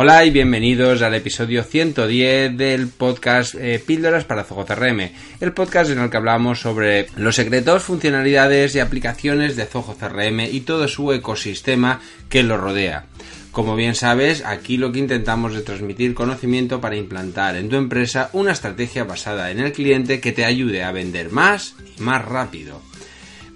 Hola y bienvenidos al episodio 110 del podcast eh, Píldoras para Zoho CRM, el podcast en el que hablamos sobre los secretos, funcionalidades y aplicaciones de Zoho CRM y todo su ecosistema que lo rodea. Como bien sabes, aquí lo que intentamos es transmitir conocimiento para implantar en tu empresa una estrategia basada en el cliente que te ayude a vender más y más rápido.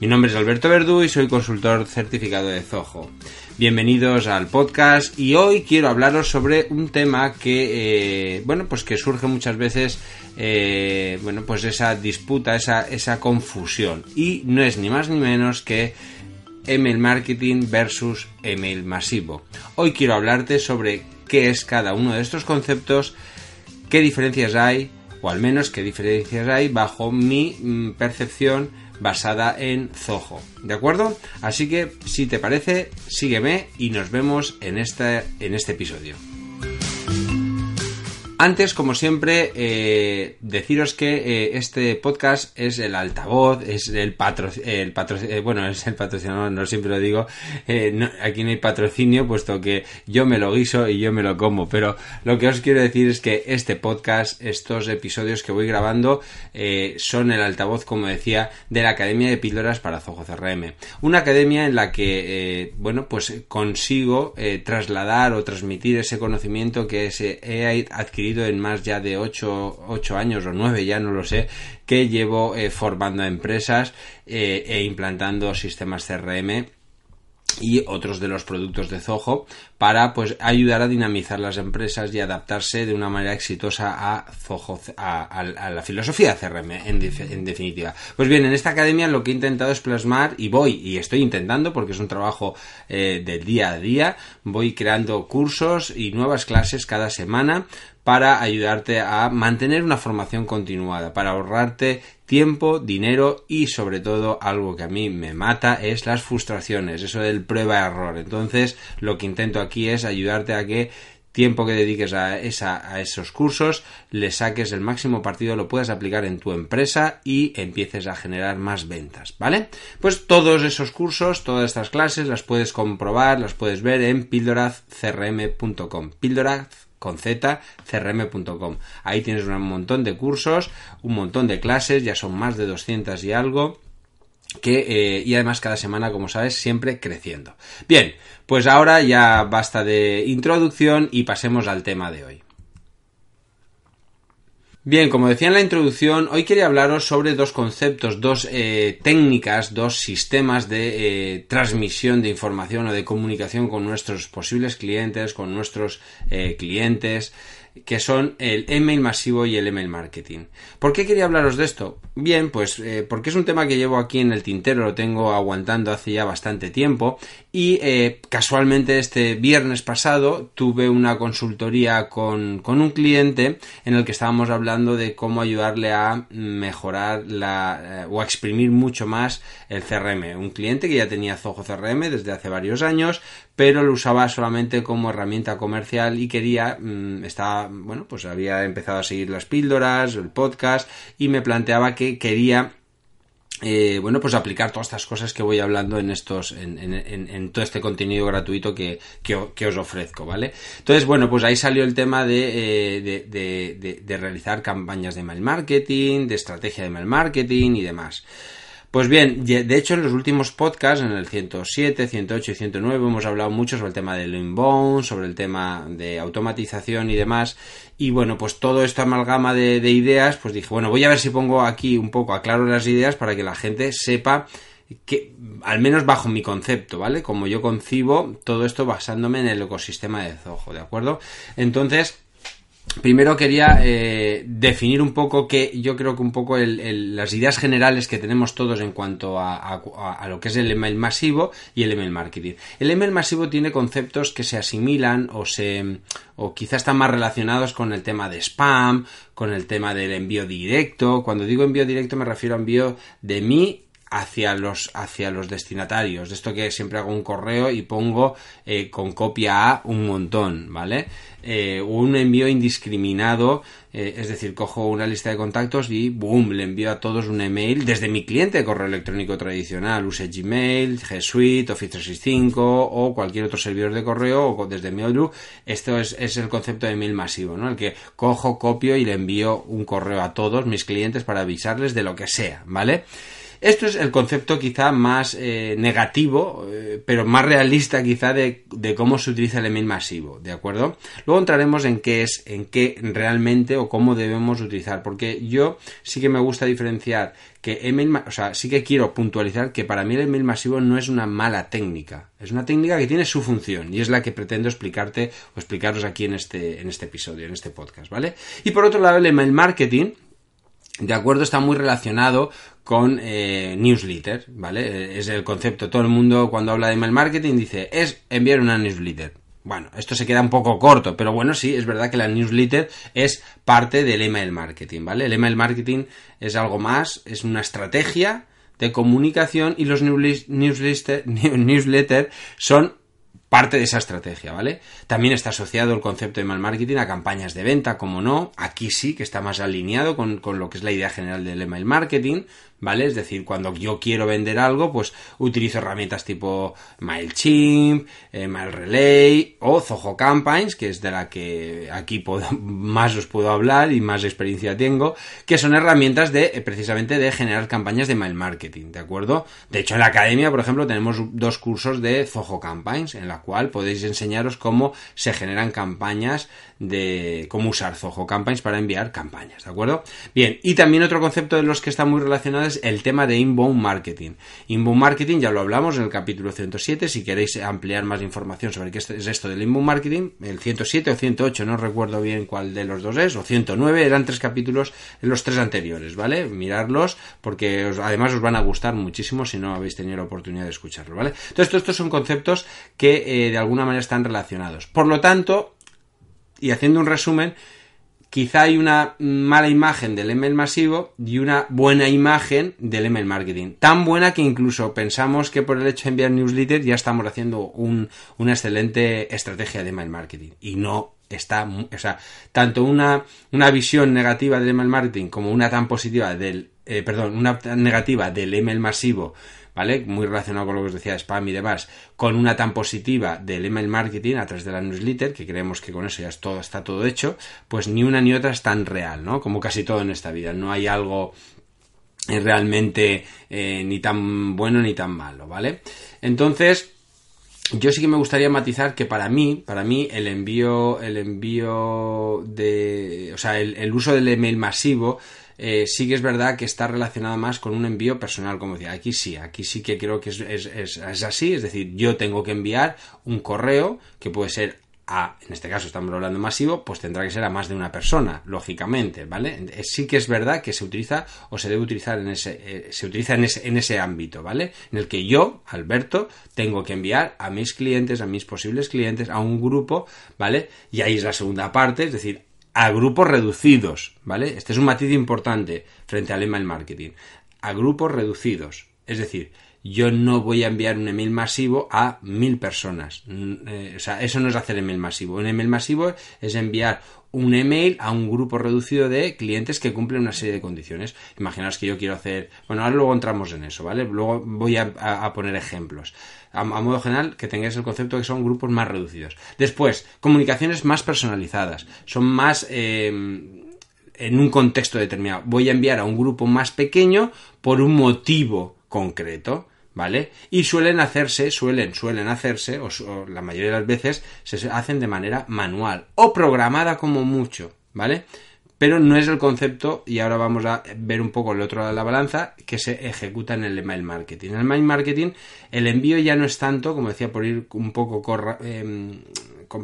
Mi nombre es Alberto Verdú y soy consultor certificado de Zoho. Bienvenidos al podcast y hoy quiero hablaros sobre un tema que, eh, bueno, pues que surge muchas veces, eh, bueno, pues esa disputa, esa, esa confusión y no es ni más ni menos que email marketing versus email masivo. Hoy quiero hablarte sobre qué es cada uno de estos conceptos, qué diferencias hay, o al menos qué diferencias hay bajo mi mm, percepción basada en Zoho. ¿De acuerdo? Así que, si te parece, sígueme y nos vemos en este, en este episodio. Antes, como siempre, eh, deciros que eh, este podcast es el altavoz, es el patro, el eh, bueno, es el patrocinador, no siempre lo digo, aquí no hay patrocinio, puesto que yo me lo guiso y yo me lo como, pero lo que os quiero decir es que este podcast, estos episodios que voy grabando, son el altavoz, como decía, de la Academia de Píldoras para Zoho CRM. Una academia en la que, bueno, pues consigo trasladar o transmitir ese conocimiento que he adquirido en más ya de 8, años o 9, ya no lo sé, que llevo eh, formando a empresas eh, e implantando sistemas CRM y otros de los productos de Zoho para pues ayudar a dinamizar las empresas y adaptarse de una manera exitosa a Zoho a, la filosofía CRM en, definitiva. Pues bien en esta academia lo que he intentado es plasmar y voy y estoy intentando porque es un trabajo eh, del día a día voy creando cursos y nuevas clases cada semana para ayudarte a mantener una formación continuada, para ahorrarte tiempo, dinero y sobre todo algo que a mí me mata es las frustraciones, eso del prueba-error. Entonces lo que intento aquí es ayudarte a que tiempo que dediques a, esa, a esos cursos, le saques el máximo partido, lo puedas aplicar en tu empresa y empieces a generar más ventas, ¿vale? Pues todos esos cursos, todas estas clases las puedes comprobar, las puedes ver en pildorazcrm.com. Pildoraz con z, crm.com. Ahí tienes un montón de cursos, un montón de clases, ya son más de 200 y algo. Que, eh, y además cada semana, como sabes, siempre creciendo. Bien, pues ahora ya basta de introducción y pasemos al tema de hoy. Bien, como decía en la introducción, hoy quería hablaros sobre dos conceptos, dos eh, técnicas, dos sistemas de eh, transmisión de información o de comunicación con nuestros posibles clientes, con nuestros eh, clientes, que son el email masivo y el email marketing. ¿Por qué quería hablaros de esto? Bien, pues eh, porque es un tema que llevo aquí en el tintero, lo tengo aguantando hace ya bastante tiempo y eh, casualmente este viernes pasado tuve una consultoría con, con, un cliente en el que estábamos hablando de cómo ayudarle a mejorar la, eh, o a exprimir mucho más el CRM. Un cliente que ya tenía Zoho CRM desde hace varios años, pero lo usaba solamente como herramienta comercial y quería, mm, estaba, bueno, pues había empezado a seguir las píldoras, el podcast y me planteaba que quería eh, bueno, pues aplicar todas estas cosas que voy hablando en estos, en, en, todo este contenido gratuito que, que, os ofrezco, ¿vale? Entonces, bueno, pues ahí salió el tema de, eh, de, de realizar campañas de mail marketing, de estrategia de mail marketing y demás. Pues bien, de hecho en los últimos podcasts, en el 107, 108 y 109, hemos hablado mucho sobre el tema del inbound, sobre el tema de automatización y demás. Y bueno, pues todo esta amalgama de, ideas, pues dije, bueno, voy a ver si pongo aquí un poco, aclaro las ideas para que la gente sepa que, al menos bajo mi concepto, ¿vale? Como yo concibo todo esto basándome en el ecosistema de Zoho, ¿de acuerdo? Entonces, Primero quería eh, definir un poco que yo creo que un poco las ideas generales que tenemos todos en cuanto a, lo que es el email masivo y el email marketing. El email masivo tiene conceptos que se asimilan o se o quizás están más relacionados con el tema de spam, con el tema del envío directo. Cuando digo envío directo me refiero a envío de mí hacia los, hacia los destinatarios. De esto que siempre hago un correo y pongo eh, con copia a un montón, ¿vale? Eh, un envío indiscriminado, eh, es decir, cojo una lista de contactos y boom, le envío a todos un email desde mi cliente de correo electrónico tradicional, use Gmail, G Suite, Office 365 o cualquier otro servidor de correo o desde Mail.ru. Esto es, es el concepto de email masivo, ¿no? El que cojo, copio y le envío un correo a todos mis clientes para avisarles de lo que sea, ¿vale? Esto es el concepto quizá más eh, negativo, eh, pero más realista quizá de, cómo se utiliza el email masivo, ¿de acuerdo? Luego entraremos en qué es, en qué realmente o cómo debemos utilizar, porque yo sí que me gusta diferenciar que email, o sea, sí que quiero puntualizar que para mí el email masivo no es una mala técnica, es una técnica que tiene su función y es la que pretendo explicarte o explicaros aquí en este, en este episodio, en este podcast, ¿vale? Y por otro lado, el email marketing, de acuerdo, está muy relacionado con eh, newsletter, ¿vale? Eh, es el concepto. Todo el mundo cuando habla de email marketing dice, es enviar una newsletter. Bueno, esto se queda un poco corto, pero bueno, sí, es verdad que la newsletter es parte del email marketing, ¿vale? El email marketing es algo más, es una estrategia de comunicación y los newsletter, newsletter son parte de esa estrategia, ¿vale? También está asociado el concepto de email marketing a campañas de venta, como no, aquí sí que está más alineado con, con, lo que es la idea general del email marketing, ¿vale? Es decir, cuando yo quiero vender algo, pues utilizo herramientas tipo MailChimp, eh, MailRelay o Zoho Campaigns, que es de la que aquí más os puedo hablar y más experiencia tengo, que son herramientas de, eh, precisamente, de generar campañas de mail marketing, ¿de acuerdo? De hecho, en la academia, por ejemplo, tenemos dos cursos de Zoho Campaigns, en la cual podéis enseñaros cómo se generan campañas de cómo usar Zoho Campaigns para enviar campañas, ¿de acuerdo? Bien, y también otro concepto de los que está muy relacionado es el tema de inbound marketing. Inbound marketing ya lo hablamos en el capítulo 107, si queréis ampliar más información sobre qué es esto del inbound marketing, el 107 o 108, no recuerdo bien cuál de los dos es, o 109, eran tres capítulos en los tres anteriores, ¿vale? Mirarlos porque además os van a gustar muchísimo si no habéis tenido la oportunidad de escucharlo, ¿vale? Entonces, estos son conceptos que eh, de alguna manera están relacionados. Por lo tanto, y haciendo un resumen, quizá hay una mala imagen del email masivo y una buena imagen del email marketing. Tan buena que incluso pensamos que por el hecho de enviar newsletter ya estamos haciendo una excelente estrategia de email marketing. Y no está, o sea, tanto una, una visión negativa del email marketing como una tan positiva del, eh, perdón, una negativa del email masivo ¿vale? Muy relacionado con lo que os decía, spam y demás, con una tan positiva del email marketing a través de la newsletter, que creemos que con eso ya es todo, está todo hecho, pues ni una ni otra es tan real, ¿no? Como casi todo en esta vida. No hay algo eh, realmente eh, ni tan bueno ni tan malo, ¿vale? Entonces, yo sí que me gustaría matizar que para mí, para mí el envío, el envío de, o sea, el uso del email masivo eh, sí que es verdad que está relacionada más con un envío personal, como decía. Aquí sí, aquí sí que creo que es, así, es decir, yo tengo que enviar un correo que puede ser a, en este caso estamos hablando masivo, pues tendrá que ser a más de una persona, lógicamente, ¿vale? Eh, sí que es verdad que se utiliza o se debe utilizar en ese, eh, se utiliza en ese, en ese ámbito, ¿vale? En el que yo, Alberto, tengo que enviar a mis clientes, a mis posibles clientes, a un grupo, ¿vale? Y ahí es la segunda parte, es decir, a grupos reducidos, ¿vale? Este es un matiz importante frente al email marketing. A grupos reducidos. Es decir, yo no voy a enviar un email masivo a mil personas. Mm, eh, o sea, eso no es hacer email masivo. Un email masivo es enviar un email a un grupo reducido de clientes que cumplen una serie de condiciones. Imaginaos que yo quiero hacer. Bueno, ahora luego entramos en eso, ¿vale? Luego voy a, poner ejemplos. A, modo general, que tengáis el concepto de que son grupos más reducidos. Después, comunicaciones más personalizadas. Son más. Em, en un contexto determinado. Voy a enviar a un grupo más pequeño por un motivo concreto. ¿vale? Y suelen hacerse, suelen, suelen hacerse, o, la mayoría de las veces se hacen de manera manual o programada como mucho, ¿vale? Pero no es el concepto, y ahora vamos a ver un poco el otro lado de la balanza, que se ejecuta en el email marketing. En el email marketing, el envío ya no es tanto, como decía, por ir un poco corra, em,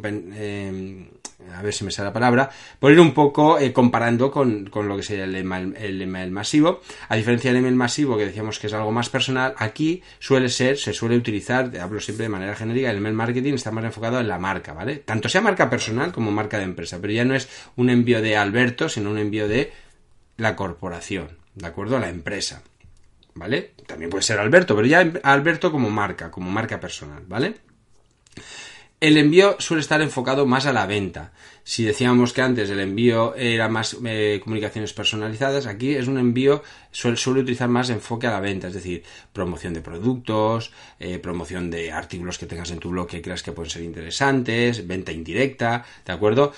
em, a ver si me sale la palabra, por ir un poco eh, comparando con, lo que sería el email, masivo. A diferencia del email masivo, que decíamos que es algo más personal, aquí suele ser, se suele utilizar, hablo siempre de manera genérica, el email marketing está más enfocado en la marca, ¿vale? Tanto sea marca personal como marca de empresa, pero ya no es un envío de Alberto, sino un envío de la corporación, ¿de acuerdo? La empresa. ¿vale? También puede ser Alberto, pero ya Alberto como marca, como marca personal, ¿vale? El envío suele estar enfocado más a la venta. Si decíamos que antes el envío era más eh, comunicaciones personalizadas, aquí es un envío, suele, utilizar más enfoque a la venta, es decir, promoción de productos, eh, promoción de artículos que tengas en tu blog que creas que pueden ser interesantes, venta indirecta, ¿de acuerdo?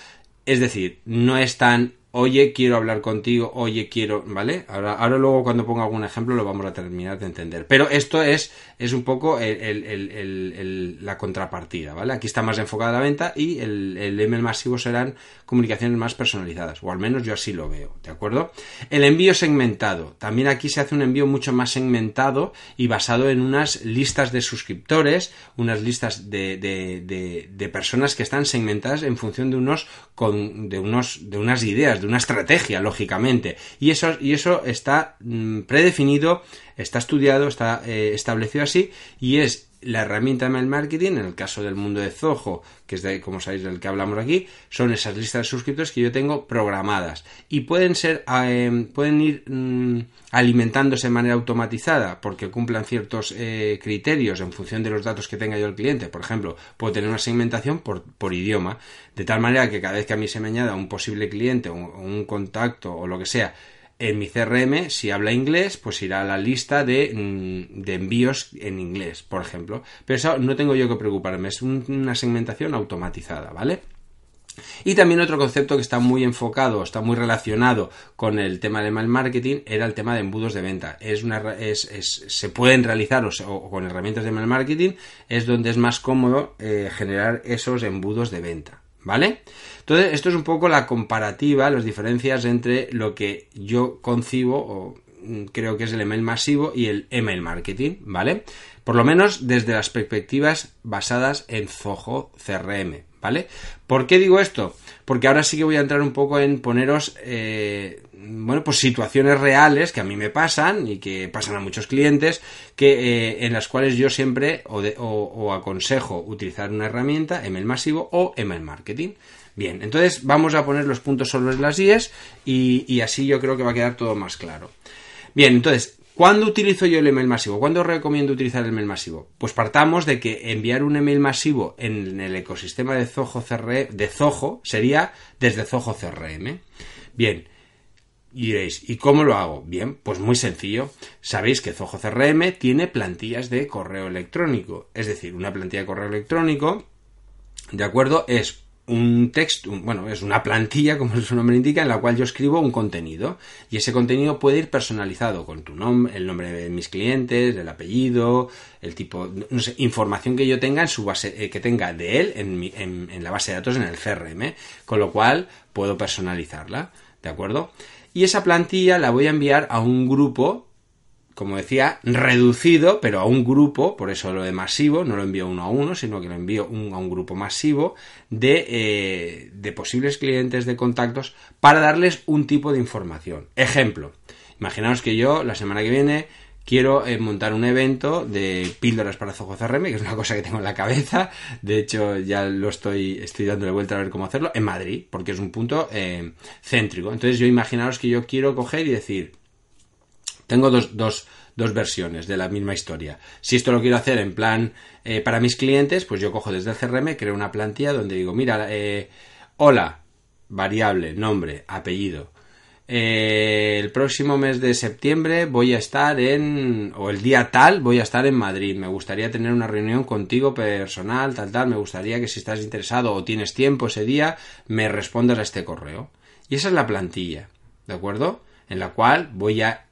Es decir, no es tan oye, quiero hablar contigo, oye, quiero, ¿vale? Ahora, ahora luego cuando ponga algún ejemplo lo vamos a terminar de entender. Pero esto es, es un poco la contrapartida, ¿vale? Aquí está más enfocada la venta y el, el email masivo serán comunicaciones más personalizadas, o al menos yo así lo veo, ¿de acuerdo? El envío segmentado. También aquí se hace un envío mucho más segmentado y basado en unas listas de suscriptores, unas listas de, de, de, personas que están segmentadas en función de unos, con, de unos, de unas ideas de una estrategia, lógicamente. Y eso, y eso está mm, predefinido, está estudiado, está eh, establecido así, y es la herramienta de marketing, en el caso del mundo de Zoho, que es de, como sabéis, del que hablamos aquí, son esas listas de suscriptores que yo tengo programadas. Y pueden ser, eh, pueden ir mm, alimentándose de manera automatizada porque cumplan ciertos eh, criterios en función de los datos que tenga yo el cliente. Por ejemplo, puedo tener una segmentación por, por idioma, de tal manera que cada vez que a mí se me añada un posible cliente o un contacto o lo que sea, en mi CRM, si habla inglés, pues irá a la lista de, mm, de, envíos en inglés, por ejemplo. Pero eso no tengo yo que preocuparme, es una segmentación automatizada, ¿vale? Y también otro concepto que está muy enfocado, está muy relacionado con el tema de mail marketing, era el tema de embudos de venta. Es una, se pueden realizar con herramientas de mail marketing, es donde es más cómodo eh, generar esos embudos de venta. ¿Vale? Entonces, esto es un poco la comparativa, las diferencias entre lo que yo concibo o mm, creo que es el email masivo y el email marketing, ¿vale? Por lo menos desde las perspectivas basadas en Zoho CRM, ¿vale? ¿Por qué digo esto? Porque ahora sí que voy a entrar un poco en poneros, eh, bueno, pues situaciones reales que a mí me pasan y que pasan a muchos clientes, que eh, en las cuales yo siempre o, o aconsejo utilizar una herramienta, email masivo o email marketing. Bien, entonces vamos a poner los puntos sobre las IES y, y así yo creo que va a quedar todo más claro. Bien, entonces, ¿Cuándo utilizo yo el email masivo? ¿Cuándo recomiendo utilizar el email masivo? Pues partamos de que enviar un email masivo en el ecosistema de Zoho, CRM, de Zoho sería desde Zoho CRM. Bien, y diréis, ¿y cómo lo hago? Bien, pues muy sencillo. Sabéis que Zoho CRM tiene plantillas de correo electrónico. Es decir, una plantilla de correo electrónico, ¿de acuerdo? Es un texto, bueno, es una plantilla, como su nombre indica, en la cual yo escribo un contenido. Y ese contenido puede ir personalizado con tu nombre, el nombre de mis clientes, el apellido, el tipo, no sé, información que yo tenga en su base, eh, que tenga de él en, en, en la base de datos en el CRM, con lo cual puedo personalizarla, ¿de acuerdo? Y esa plantilla la voy a enviar a un grupo como decía, reducido, pero a un grupo, por eso lo de masivo, no lo envío uno a uno, sino que lo envío a un grupo masivo de, eh, de posibles clientes de contactos para darles un tipo de información. Ejemplo, imaginaos que yo la semana que viene quiero eh, montar un evento de píldoras para Zoho CRM, que es una cosa que tengo en la cabeza. De hecho, ya lo estoy, estoy dándole vuelta a ver cómo hacerlo, en Madrid, porque es un punto eh, céntrico. Entonces, yo imaginaos que yo quiero coger y decir, tengo dos, dos, dos versiones de la misma historia. Si esto lo quiero hacer en plan eh, para mis clientes, pues yo cojo desde el CRM, creo una plantilla donde digo, mira, eh, hola, variable, nombre, apellido. Eh, el próximo mes de septiembre voy a estar en, o el día tal, voy a estar en Madrid. Me gustaría tener una reunión contigo personal, tal, tal. Me gustaría que si estás interesado o tienes tiempo ese día, me respondas a este correo. Y esa es la plantilla, ¿de acuerdo? En la cual voy a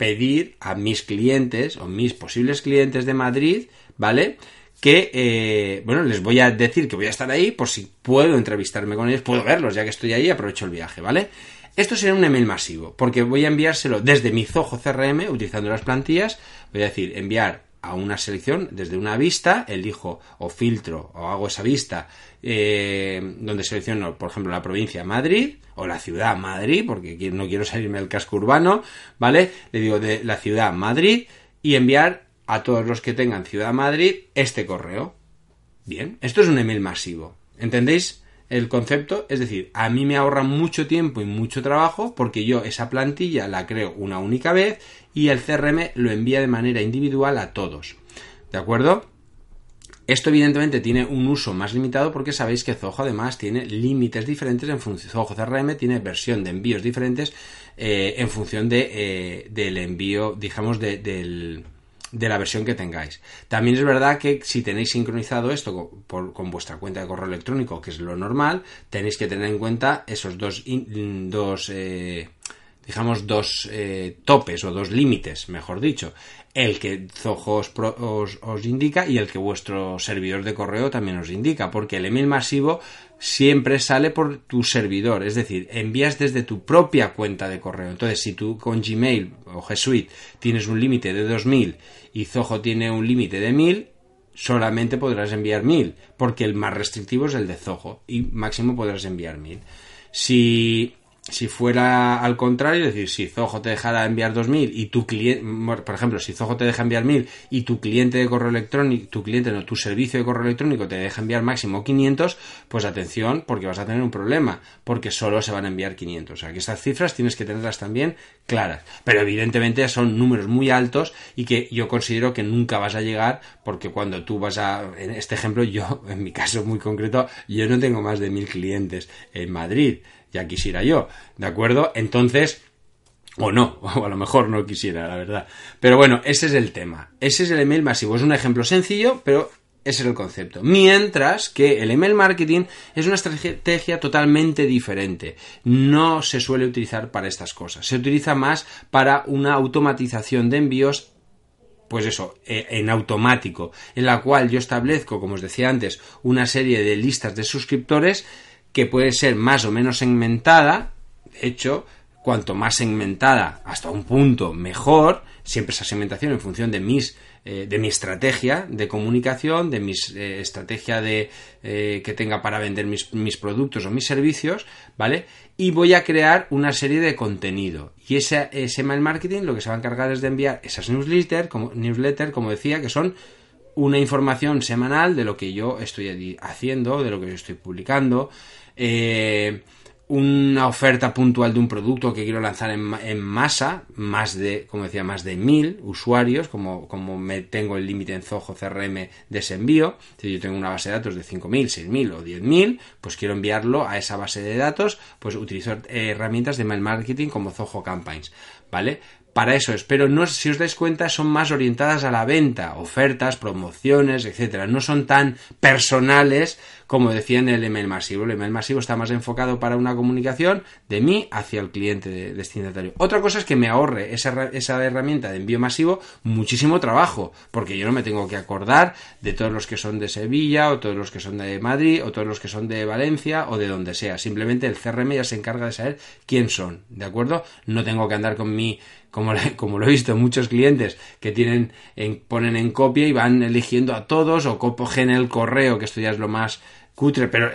pedir a mis clientes o mis posibles clientes de Madrid, ¿vale? Que, eh, bueno, les voy a decir que voy a estar ahí por si puedo entrevistarme con ellos, puedo verlos, ya que estoy ahí, aprovecho el viaje, ¿vale? Esto será un email masivo, porque voy a enviárselo desde mi Zoho CRM, utilizando las plantillas, voy a decir, enviar a una selección desde una vista, elijo o filtro o hago esa vista eh, donde selecciono, por ejemplo, la provincia Madrid o la ciudad Madrid, porque no quiero salirme del casco urbano, ¿vale? Le digo de la ciudad Madrid y enviar a todos los que tengan ciudad Madrid este correo. Bien, esto es un email masivo. ¿Entendéis? El concepto, es decir, a mí me ahorra mucho tiempo y mucho trabajo porque yo esa plantilla la creo una única vez y el CRM lo envía de manera individual a todos. ¿De acuerdo? Esto evidentemente tiene un uso más limitado porque sabéis que Zoho además tiene límites diferentes en función. Zoho CRM tiene versión de envíos diferentes eh, en función de, eh, del envío, digamos, de, del, de la versión que tengáis. También es verdad que si tenéis sincronizado esto con, vuestra cuenta de correo electrónico, que es lo normal, tenéis que tener en cuenta esos dos, dos eh, digamos, dos eh, topes o dos límites, mejor dicho. El que Zoho os, os, indica y el que vuestro servidor de correo también os indica, porque el email masivo siempre sale por tu servidor, es decir, envías desde tu propia cuenta de correo. Entonces, si tú con Gmail o G Suite tienes un límite de 2000 y Zoho tiene un límite de 1000, solamente podrás enviar 1000, porque el más restrictivo es el de Zoho y máximo podrás enviar 1000. Si si fuera al contrario, es decir, si Zoho te dejara enviar 2000 y tu cliente, por ejemplo, si Zoho te deja enviar 1000 y tu cliente de correo electrónico, tu cliente no, tu servicio de correo electrónico te deja enviar máximo 500, pues atención, porque vas a tener un problema, porque solo se van a enviar 500. O sea, que estas cifras tienes que tenerlas también claras. Pero evidentemente son números muy altos y que yo considero que nunca vas a llegar, porque cuando tú vas a, en este ejemplo, yo, en mi caso muy concreto, yo no tengo más de 1000 clientes en Madrid ya quisiera yo, ¿de acuerdo? Entonces, o no, o a lo mejor no quisiera, la verdad. Pero bueno, ese es el tema. Ese es el email masivo. Es un ejemplo sencillo, pero ese es el concepto. Mientras que el email marketing es una estrategia totalmente diferente. No se suele utilizar para estas cosas. Se utiliza más para una automatización de envíos pues eso, e, en automático, en la cual yo establezco, como os decía antes, una serie de listas de suscriptores que puede ser más o menos segmentada, de hecho, cuanto más segmentada hasta un punto mejor, siempre esa segmentación en función de mis eh, de mi estrategia de comunicación, de mi eh, estrategia de eh, que tenga para vender mis, mis, productos o mis servicios, ¿vale? Y voy a crear una serie de contenido. Y ese, ese mail marketing lo que se va a encargar es de enviar esas newsletters, como, newsletter, como decía, que son una información semanal de lo que yo estoy haciendo, de lo que yo estoy publicando, eh, una oferta puntual de un producto que quiero lanzar en, masa, más de, como decía, más de mil usuarios, como, como me tengo el límite en Zoho CRM de ese envío. Si yo tengo una base de datos de 5.000, 6.000 o 10.000, pues quiero enviarlo a esa base de datos, pues utilizo herramientas de mail marketing como Zoho Campaigns, ¿vale? Para eso es, pero no, si os dais cuenta, son más orientadas a la venta, ofertas, promociones, etcétera. No son tan personales como decía en el email masivo. El email masivo está más enfocado para una comunicación de mí hacia el cliente destinatario. Otra cosa es que me ahorre esa, esa herramienta de envío masivo muchísimo trabajo, porque yo no me tengo que acordar de todos los que son de Sevilla, o todos los que son de Madrid, o todos los que son de Valencia, o de donde sea. Simplemente el CRM ya se encarga de saber quién son, ¿de acuerdo? No tengo que andar con mi como, como lo he visto muchos clientes que tienen en, ponen en copia y van eligiendo a todos o cogen el correo, que esto ya es lo más cutre, pero,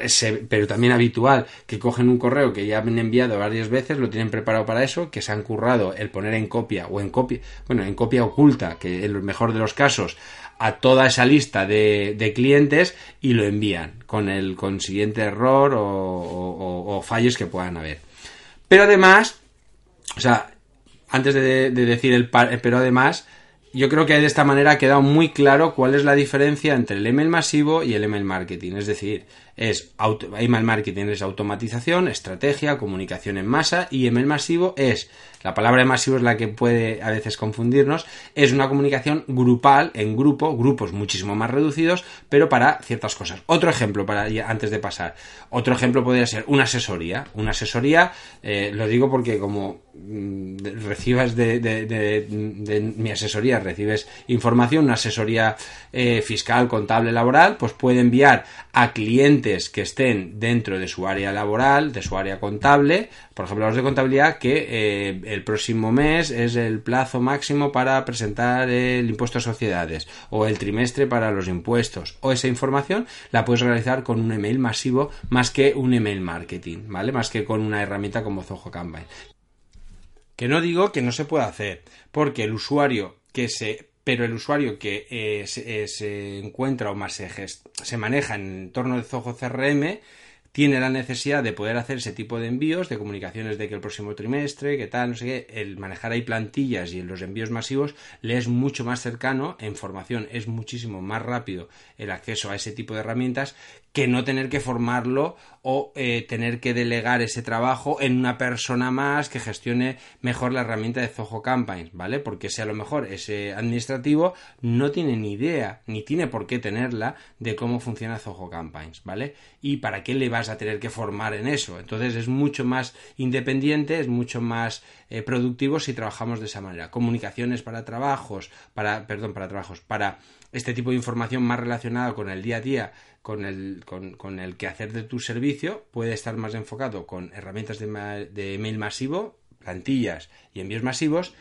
pero también habitual, que cogen un correo que ya han enviado varias veces, lo tienen preparado para eso, que se han currado el poner en copia o en copia, bueno, en copia oculta, que en lo mejor de los casos, a toda esa lista de, de clientes y lo envían con el consiguiente error o, o fallos que puedan haber. Pero además, o sea, antes de, decir el pero además, yo creo que de esta manera ha quedado muy claro cuál es la diferencia entre el email masivo y el email marketing. Es decir, es email marketing es automatización, estrategia, comunicación en masa y email masivo es la palabra masivo es la que puede a veces confundirnos, es una comunicación grupal, en grupo, grupos muchísimo más reducidos, pero para ciertas cosas. Otro ejemplo, para antes de pasar, otro ejemplo podría ser una asesoría. Una asesoría, eh, lo digo porque como mm, recibas de, mi asesoría, recibes información, una asesoría eh, fiscal, contable, laboral, pues puede enviar a clientes que estén dentro de su área laboral, de su área contable, por ejemplo, los de contabilidad, que eh, el próximo mes es el plazo máximo para presentar el impuesto a sociedades o el trimestre para los impuestos o esa información la puedes realizar con un email masivo más que un email marketing, ¿vale? Más que con una herramienta como Zoho Campaign. Que no digo que no se pueda hacer, porque el usuario que se pero el usuario que eh, se, eh, encuentra o más se, se maneja en torno de Zoho CRM tiene la necesidad de poder hacer ese tipo de envíos, de comunicaciones de que el próximo trimestre, que tal, no sé qué, el manejar ahí plantillas y los envíos masivos le es mucho más cercano en formación, es muchísimo más rápido el acceso a ese tipo de herramientas que no tener que formarlo o eh, tener que delegar ese trabajo en una persona más que gestione mejor la herramienta de Zoho Campaigns, ¿vale? Porque si a lo mejor ese administrativo no tiene ni idea, ni tiene por qué tenerla de cómo funciona Zoho Campaigns, ¿vale? Y para qué le vas a tener que formar en eso. Entonces es mucho más independiente, es mucho más eh, productivo si trabajamos de esa manera. Comunicaciones para trabajos, para, perdón, para trabajos, para este tipo de información más relacionada con el día a día con el, con, el quehacer de tu servicio puede estar más enfocado con herramientas de, de email masivo, plantillas y envíos masivos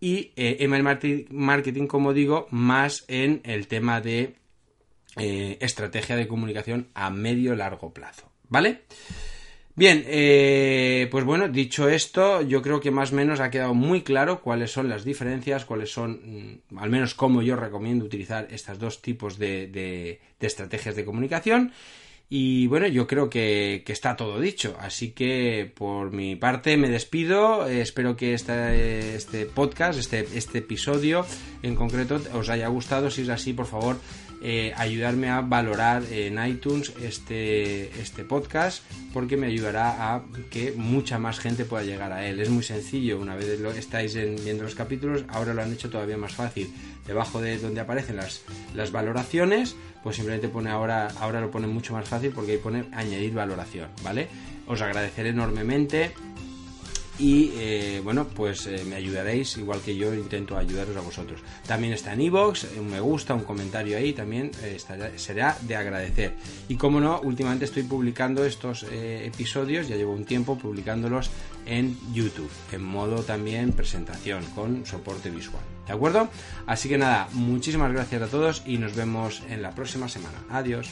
y eh, email marketing, como digo, más en el tema de eh, estrategia de comunicación a medio largo plazo. ¿Vale? Bien, eh, pues bueno, dicho esto, yo creo que más o menos ha quedado muy claro cuáles son las diferencias, cuáles son, mm, al menos cómo yo recomiendo utilizar estos dos tipos de, estrategias de comunicación. Y bueno, yo creo que, está todo dicho. Así que por mi parte me despido. espero que este, este podcast, este, este episodio en concreto, os haya gustado. Si es así, por favor, eh, ayudarme a valorar en iTunes este, este podcast porque me ayudará a que mucha más gente pueda llegar a él. Es muy sencillo, una vez lo estáis viendo los capítulos, ahora lo han hecho todavía más fácil. Debajo de donde aparecen las, las valoraciones, pues simplemente pone ahora, ahora lo pone mucho más fácil porque ahí pone añadir valoración, ¿vale? Os agradeceré enormemente y eh, bueno pues eh, me ayudaréis igual que yo intento ayudaros a vosotros. También está en iVoox un me gusta un comentario ahí también eh, será de agradecer. Y como no últimamente estoy publicando estos episodios ya llevo un tiempo publicándolos en YouTube en modo también presentación con soporte visual. De acuerdo así que nada muchísimas gracias a todos y nos vemos en la próxima semana. Adiós